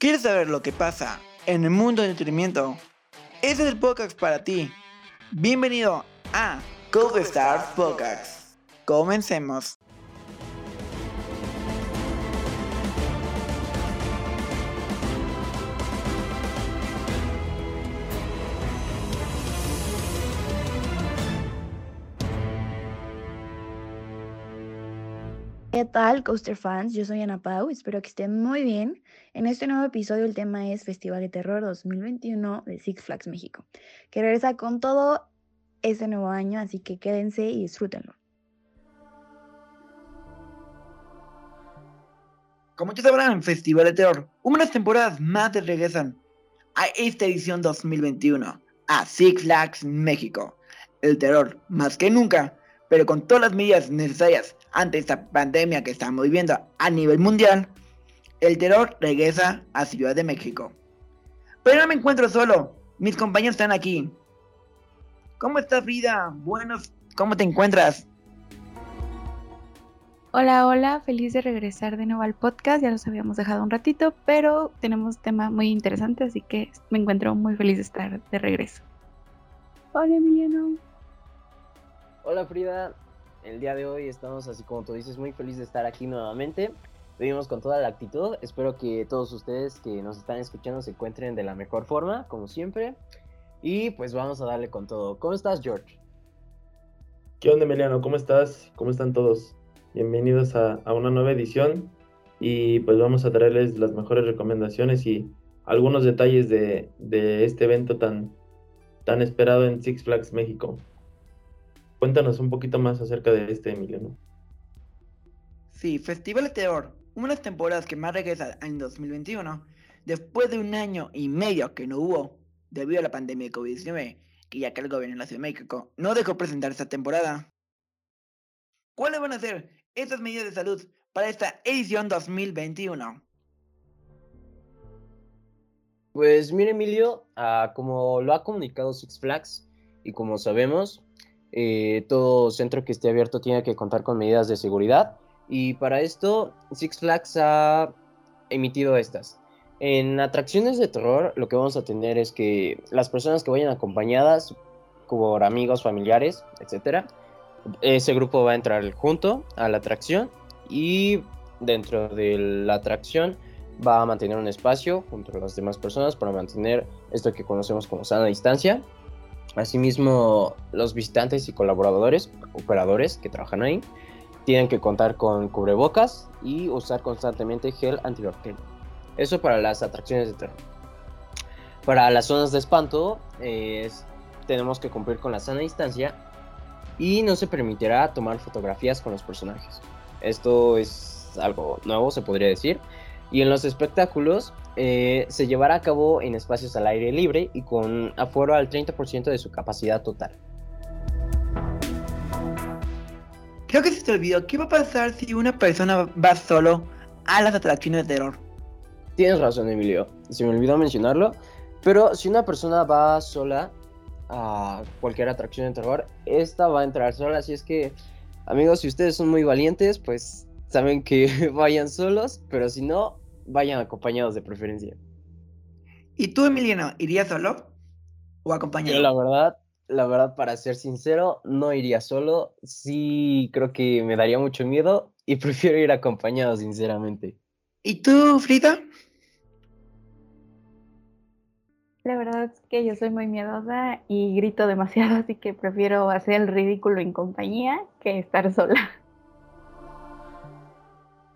¿Quieres saber lo que pasa en el mundo del entretenimiento? Este es el podcast para ti. Bienvenido a Cold Stars Podcast. Comencemos. ¿Qué tal, Coaster fans? Yo soy Ana Pau, espero que estén muy bien. En este nuevo episodio el tema es Festival de Terror 2021 de Six Flags México, que regresa con todo este nuevo año, así que quédense y disfrútenlo. Como ya sabrán, Festival de Terror, unas temporadas más de regresan a esta edición 2021 a Six Flags México. El terror, más que nunca, pero con todas las medidas necesarias ante esta pandemia que estamos viviendo a nivel mundial, el terror regresa a Ciudad de México. Pero no me encuentro solo, mis compañeros están aquí. ¿Cómo estás, Frida? Buenos, ¿cómo te encuentras? Hola, hola, feliz de regresar de nuevo al podcast. Ya los habíamos dejado un ratito, pero tenemos tema muy interesante, así que me encuentro muy feliz de estar de regreso. Hola, Emiliano. Hola, Frida el día de hoy estamos, así como tú dices, muy felices de estar aquí nuevamente. Vivimos con toda la actitud. Espero que todos ustedes que nos están escuchando se encuentren de la mejor forma, como siempre. Y pues vamos a darle con todo. ¿Cómo estás, George? ¿Qué onda, Emiliano? ¿Cómo estás? ¿Cómo están todos? Bienvenidos a, una nueva edición. Y pues vamos a traerles las mejores recomendaciones y algunos detalles de, este evento tan esperado en Six Flags México. Cuéntanos un poquito más acerca de este, Emiliano. Sí, Festival de Terror, una de las temporadas que más regresa en 2021, después de un año y medio que no hubo, debido a la pandemia de COVID-19, que ya que el gobierno de la Ciudad de México no dejó presentar esta temporada. ¿Cuáles van a ser estas medidas de salud para esta edición 2021? Pues mire Emilio, ah, como lo ha comunicado Six Flags y como sabemos, eh, todo centro que esté abierto tiene que contar con medidas de seguridad. Y para esto, Six Flags ha emitido estas. En atracciones de terror, lo que vamos a tener es que las personas que vayan acompañadas por amigos, familiares, etc., ese grupo va a entrar junto a la atracción y dentro de la atracción va a mantener un espacio junto a las demás personas para mantener esto que conocemos como sana distancia Asimismo, los visitantes y colaboradores, operadores que trabajan ahí, tienen que contar con cubrebocas y usar constantemente gel antibacterial. Eso para las atracciones de terror. Para las zonas de espanto, tenemos que cumplir con la sana distancia y no se permitirá tomar fotografías con los personajes. Esto es algo nuevo, se podría decir. Y en los espectáculos eh, se llevará a cabo en espacios al aire libre y con aforo al 30% de su capacidad total. Creo que se te olvidó, ¿qué va a pasar si una persona va solo a las atracciones de terror? Tienes razón, Emilio, se me olvidó mencionarlo, pero si una persona va sola a cualquier atracción de terror, esta va a entrar sola, así es que, amigos, si ustedes son muy valientes, pues saben que vayan solos, pero si no, vayan acompañados de preferencia. ¿Y tú, Emiliano, irías solo o acompañado? la verdad, la verdad, para ser sincero, no iría solo. Sí, creo que me daría mucho miedo y prefiero ir acompañado, sinceramente. ¿Y tú, Frida? La verdad es que yo soy muy miedosa y grito demasiado, así que prefiero hacer el ridículo en compañía que estar sola.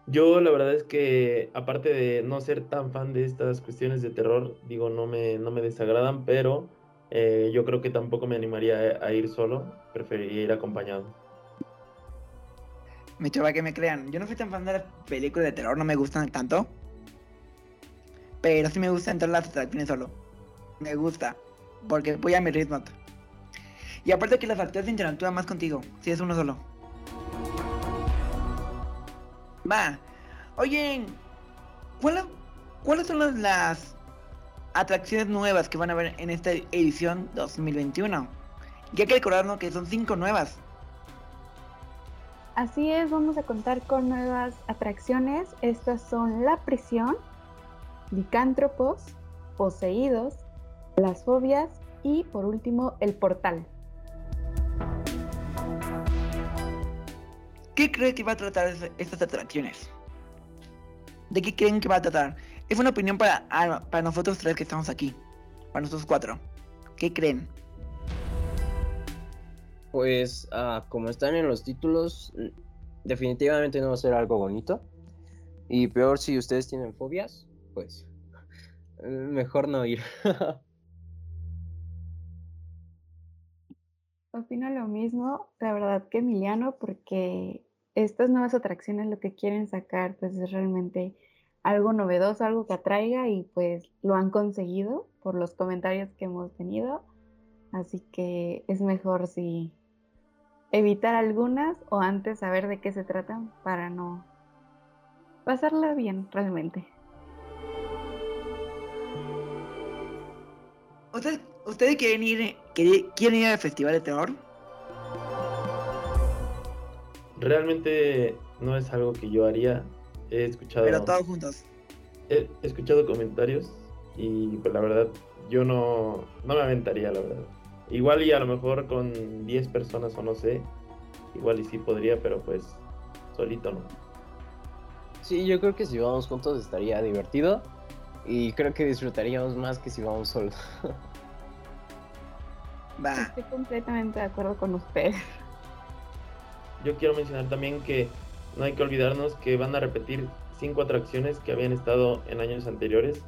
Yo la verdad es que aparte de no ser tan fan de estas cuestiones de terror, digo, no me, no me desagradan, pero eh, yo creo que tampoco me animaría a, ir solo, preferiría ir acompañado. Me chupa que me crean, yo no soy tan fan de las películas de terror, no me gustan tanto, pero sí me gusta entrar las atracciones solo, me gusta, porque voy a mi ritmo. Y aparte que las actores interactúan más contigo, si es uno solo. Va. Oye, ¿cuáles son las atracciones nuevas que van a ver en esta edición 2021? Ya que recordarnos que son cinco nuevas. Así es, vamos a contar con nuevas atracciones. Estas son La Prisión, licántropos, poseídos, las fobias y por último el portal. ¿Qué creen que va a tratar es- estas atracciones? ¿De qué creen que va a tratar? Es una opinión para, ah, para nosotros tres que estamos aquí. Para nosotros cuatro. ¿Qué creen? Pues ah, como están en los títulos, definitivamente no va a ser algo bonito. Y peor si ustedes tienen fobias, pues mejor no ir. Opino lo mismo, la verdad que Emiliano, porque estas nuevas atracciones lo que quieren sacar pues es realmente algo novedoso, algo que atraiga y pues lo han conseguido por los comentarios que hemos tenido. Así que es mejor si evitar algunas o antes saber de qué se tratan para no pasarla bien realmente. ¿Ustedes, ¿ustedes quieren, ir, quieren ir al festival de terror? Realmente no es algo que yo haría. He escuchado, Pero todos juntos. he, he escuchado comentarios y pues la verdad yo no, no me aventaría, la verdad. Igual y a lo mejor con 10 personas o no sé, igual y sí podría, pero pues solito no. Sí, yo creo que si vamos juntos estaría divertido. Y creo que disfrutaríamos más que si vamos solos. Va. Estoy completamente de acuerdo con usted. Yo quiero mencionar también que no hay que olvidarnos que van a repetir cinco atracciones que habían estado en años anteriores,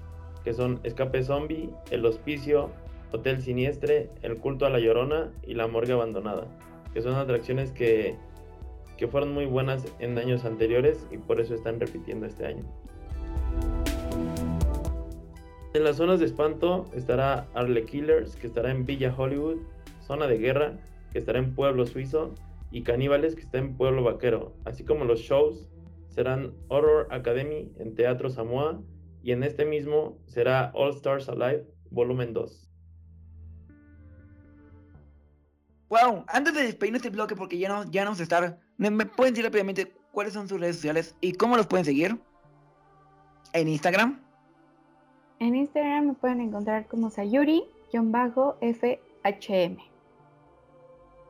que son Escape Zombie, El Hospicio, Hotel Siniestre, El Culto a la Llorona y La Morgue Abandonada, que son atracciones que, que fueron muy buenas en años anteriores y por eso están repitiendo este año. En las zonas de espanto estará Arle Killers, que estará en Villa Hollywood, Zona de Guerra, que estará en Pueblo Suizo, y Caníbales, que está en Pueblo Vaquero, así como los shows serán Horror Academy en Teatro Samoa, y en este mismo será All Stars Alive, volumen 2. Wow, antes de despedirnos este bloque, porque ya no, ya no ¿me, me pueden decir rápidamente cuáles son sus redes sociales y cómo los pueden seguir? En Instagram. En Instagram me pueden encontrar como Sayuri-FHM.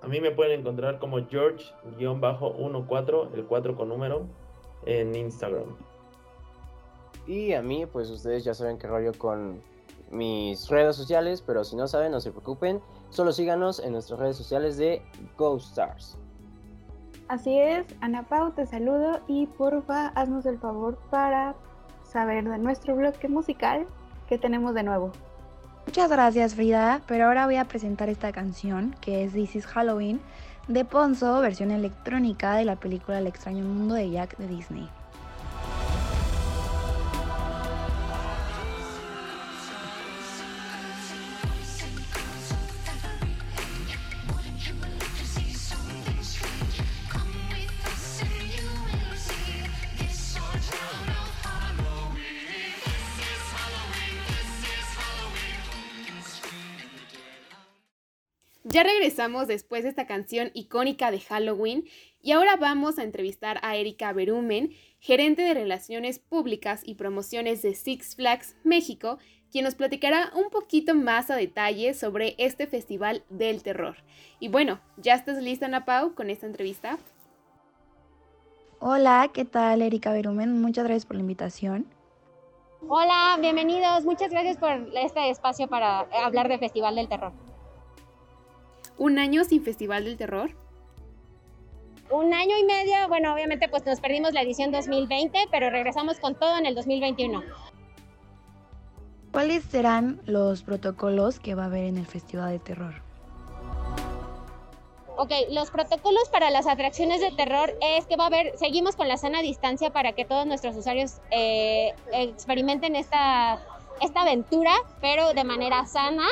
A mí me pueden encontrar como George-14, el 4 con número, en Instagram. Y a mí, pues ustedes ya saben qué rollo con mis redes sociales, pero si no saben, no se preocupen. Solo síganos en nuestras redes sociales de Ghost Stars. Así es, Ana Pau, te saludo y porfa, haznos el favor para saber de nuestro bloque musical que tenemos de nuevo. Muchas gracias Frida, pero ahora voy a presentar esta canción que es This is Halloween de Ponzo, versión electrónica de la película El extraño mundo de Jack de Disney. Ya regresamos después de esta canción icónica de Halloween y ahora vamos a entrevistar a Erika Berumen, gerente de Relaciones Públicas y Promociones de Six Flags México, quien nos platicará un poquito más a detalle sobre este festival del terror. Y bueno, ¿ya estás lista, Ana Pau, con esta entrevista? Hola, ¿qué tal Erika Berumen? Muchas gracias por la invitación. Hola, bienvenidos. Muchas gracias por este espacio para hablar de Festival del Terror. ¿Un año sin Festival del Terror? Un año y medio, bueno, obviamente pues nos perdimos la edición 2020, pero regresamos con todo en el 2021. ¿Cuáles serán los protocolos que va a haber en el Festival de Terror? Ok, los protocolos para las atracciones de terror es que va a haber, seguimos con la sana distancia para que todos nuestros usuarios eh, experimenten esta, esta aventura, pero de manera sana.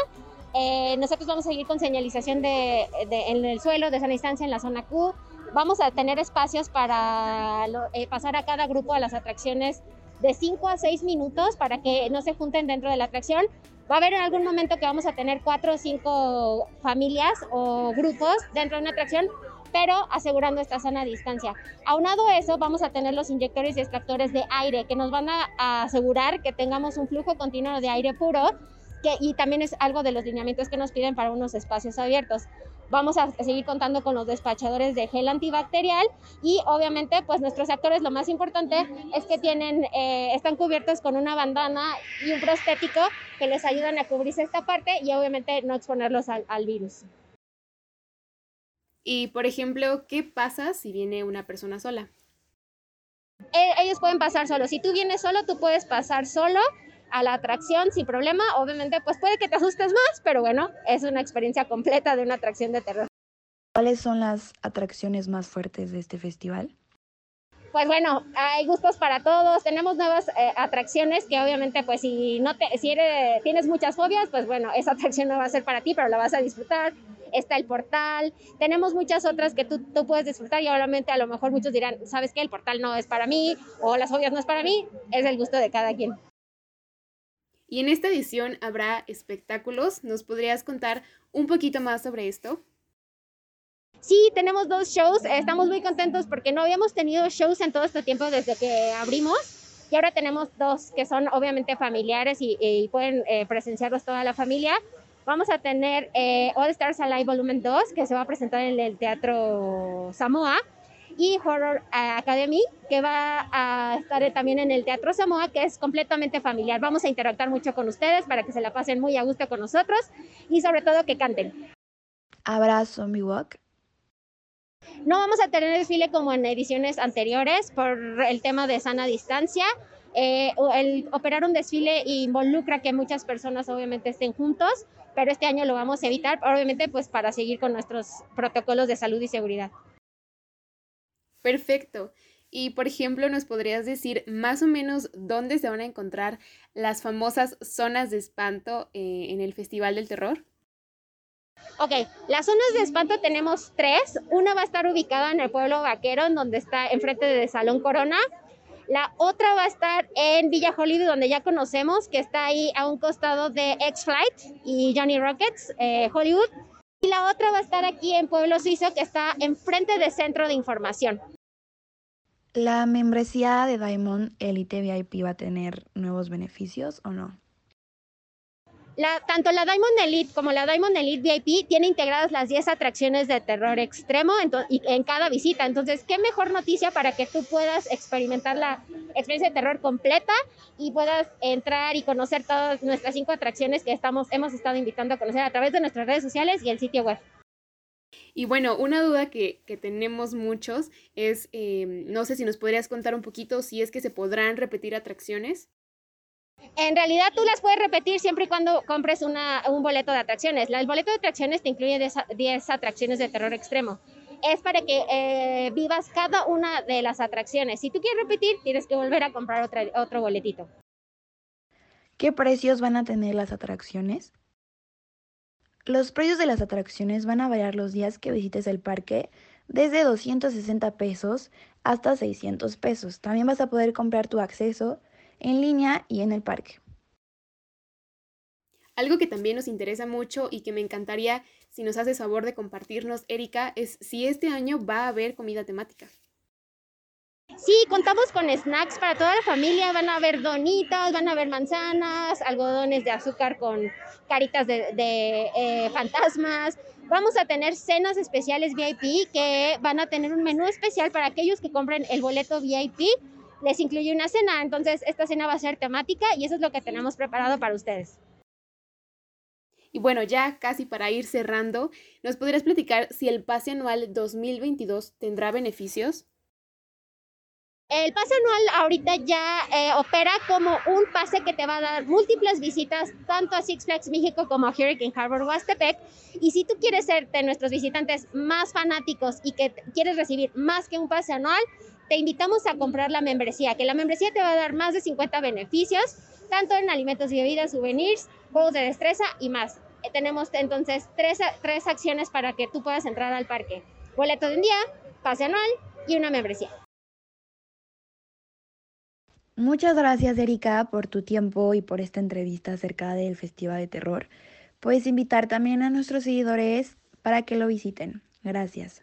Eh, nosotros vamos a seguir con señalización de, de- en el suelo, de sana distancia en la zona Q. Vamos a tener espacios para lo- eh, pasar a cada grupo a las atracciones de 5 a 6 minutos para que no se junten dentro de la atracción. Va a haber en algún momento que vamos a tener cuatro o cinco familias o grupos dentro de una atracción, pero asegurando esta sana distancia. Aunado a eso, vamos a tener los inyectores y extractores de aire que nos van a, asegurar que tengamos un flujo continuo de aire puro que, y también es algo de los lineamientos que nos piden para unos espacios abiertos. Vamos a seguir contando con los despachadores de gel antibacterial y obviamente pues nuestros actores lo más importante es que tienen, eh, están cubiertos con una bandana y un prostético que les ayudan a cubrirse esta parte y obviamente no exponerlos al, al virus. Y por ejemplo, ¿qué pasa si viene una persona sola? Eh, ellos pueden pasar solos. Si tú vienes solo, tú puedes pasar solo a la atracción sin problema. Obviamente, pues puede que te asustes más, pero bueno, es una experiencia completa de una atracción de terror. ¿Cuáles son las atracciones más fuertes de este festival? Pues bueno, hay gustos para todos. Tenemos nuevas eh, atracciones que obviamente, pues si no te, si eres, tienes muchas fobias, pues bueno, esa atracción no va a ser para ti, pero la vas a disfrutar está el portal, tenemos muchas otras que tú, tú, puedes disfrutar y obviamente a lo mejor muchos dirán, ¿sabes qué? El portal no es para mí o las fobias no es para mí, es el gusto de cada quien. Y en esta edición habrá espectáculos, ¿nos podrías contar un poquito más sobre esto? Sí, tenemos dos shows, estamos muy contentos porque no habíamos tenido shows en todo este tiempo desde que abrimos y ahora tenemos dos que son obviamente familiares y, pueden eh, presenciarlos toda la familia. Vamos a tener eh, All Stars Alive Volumen 2, que se va a presentar en el Teatro Samoa, y Horror Academy, que va a estar también en el Teatro Samoa, que es completamente familiar. Vamos a interactuar mucho con ustedes para que se la pasen muy a gusto con nosotros y sobre todo que canten. ¿Habrá Zombie Walk? No vamos a tener desfile como en ediciones anteriores por el tema de sana distancia. Eh, el operar un desfile involucra que muchas personas obviamente estén juntos, pero este año lo vamos a evitar, obviamente pues para seguir con nuestros protocolos de salud y seguridad. Perfecto. Y por ejemplo, ¿nos podrías decir más o menos dónde se van a encontrar las famosas zonas de espanto eh, en el Festival del Terror? Ok, las zonas de espanto tenemos tres. Una va a estar ubicada en el pueblo vaquero, en donde está enfrente de Salón Corona. La otra va a estar en Villa Hollywood, donde ya conocemos, que está ahí a un costado de X-Flight y Johnny Rockets, eh, Hollywood. Y la otra va a estar aquí en Pueblo Suizo, que está enfrente del Centro de Información. ¿La membresía de Diamond Elite VIP va a tener nuevos beneficios o no? Tanto la Diamond Elite como la Diamond Elite VIP tiene integradas las 10 atracciones de terror extremo en, cada visita. Entonces, qué mejor noticia para que tú puedas experimentar la experiencia de terror completa y puedas entrar y conocer todas nuestras cinco atracciones que estamos, hemos estado invitando a conocer a través de nuestras redes sociales y el sitio web. Y bueno, una duda que, tenemos muchos es, eh, no sé si nos podrías contar un poquito si es que se podrán repetir atracciones. En realidad tú las puedes repetir siempre y cuando compres una, un boleto de atracciones. El boleto de atracciones te incluye 10 atracciones de terror extremo. Es para que eh, vivas cada una de las atracciones. Si tú quieres repetir, tienes que volver a comprar otro boletito. ¿Qué precios van a tener las atracciones? Los precios de las atracciones van a variar los días que visites el parque, desde 260 pesos hasta 600 pesos. También vas a poder comprar tu acceso en línea y en el parque. Algo que también nos interesa mucho y que me encantaría si nos hace favor de compartirnos, Erika, es si este año va a haber comida temática. Sí, contamos con snacks para toda la familia. Van a haber donitas, van a haber manzanas, algodones de azúcar con caritas de, eh, fantasmas. Vamos a tener cenas especiales VIP que van a tener un menú especial para aquellos que compren el boleto VIP les incluye una cena. Entonces, esta cena va a ser temática y eso es lo que tenemos preparado para ustedes. Y bueno, ya casi para ir cerrando, ¿nos podrías platicar si el pase anual 2022 tendrá beneficios? El pase anual ahorita ya eh, opera como un pase que te va a dar múltiples visitas tanto a Six Flags México como a Hurricane Harbor Huastepec. Y si tú quieres ser de nuestros visitantes más fanáticos y que quieres recibir más que un pase anual, te invitamos a comprar la membresía, que la membresía te va a dar más de 50 beneficios, tanto en alimentos y bebidas, souvenirs, juegos de destreza y más. Eh, tenemos entonces tres, tres acciones para que tú puedas entrar al parque. Boleto de un día, pase anual y una membresía. Muchas gracias Erika por tu tiempo y por esta entrevista acerca del Festival de Terror. Puedes invitar también a nuestros seguidores para que lo visiten. Gracias.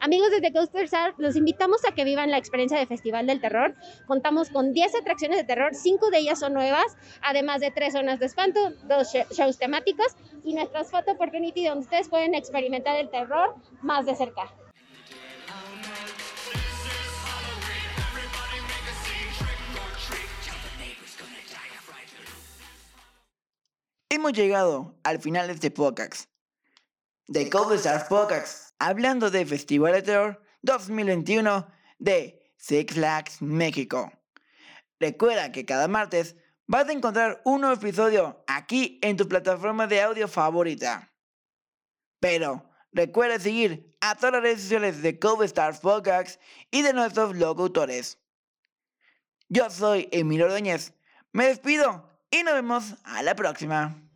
Amigos de The Coaster Star, los invitamos a que vivan la experiencia de Festival del Terror. Contamos con 10 atracciones de terror, 5 de ellas son nuevas, además de 3 zonas de espanto, 2 shows temáticos y nuestras Photo Opportunity donde ustedes pueden experimentar el terror más de cerca. Hemos llegado al final de este podcast. The Cold Star Podcast, hablando de Festival de Terror 2021 de Six Flags México. Recuerda que cada martes vas a encontrar un nuevo episodio aquí en tu plataforma de audio favorita. Pero recuerda seguir a todas las redes sociales de Cold Star Podcast y de nuestros locutores. Yo soy Emilio Ordóñez. Me despido y nos vemos a la próxima.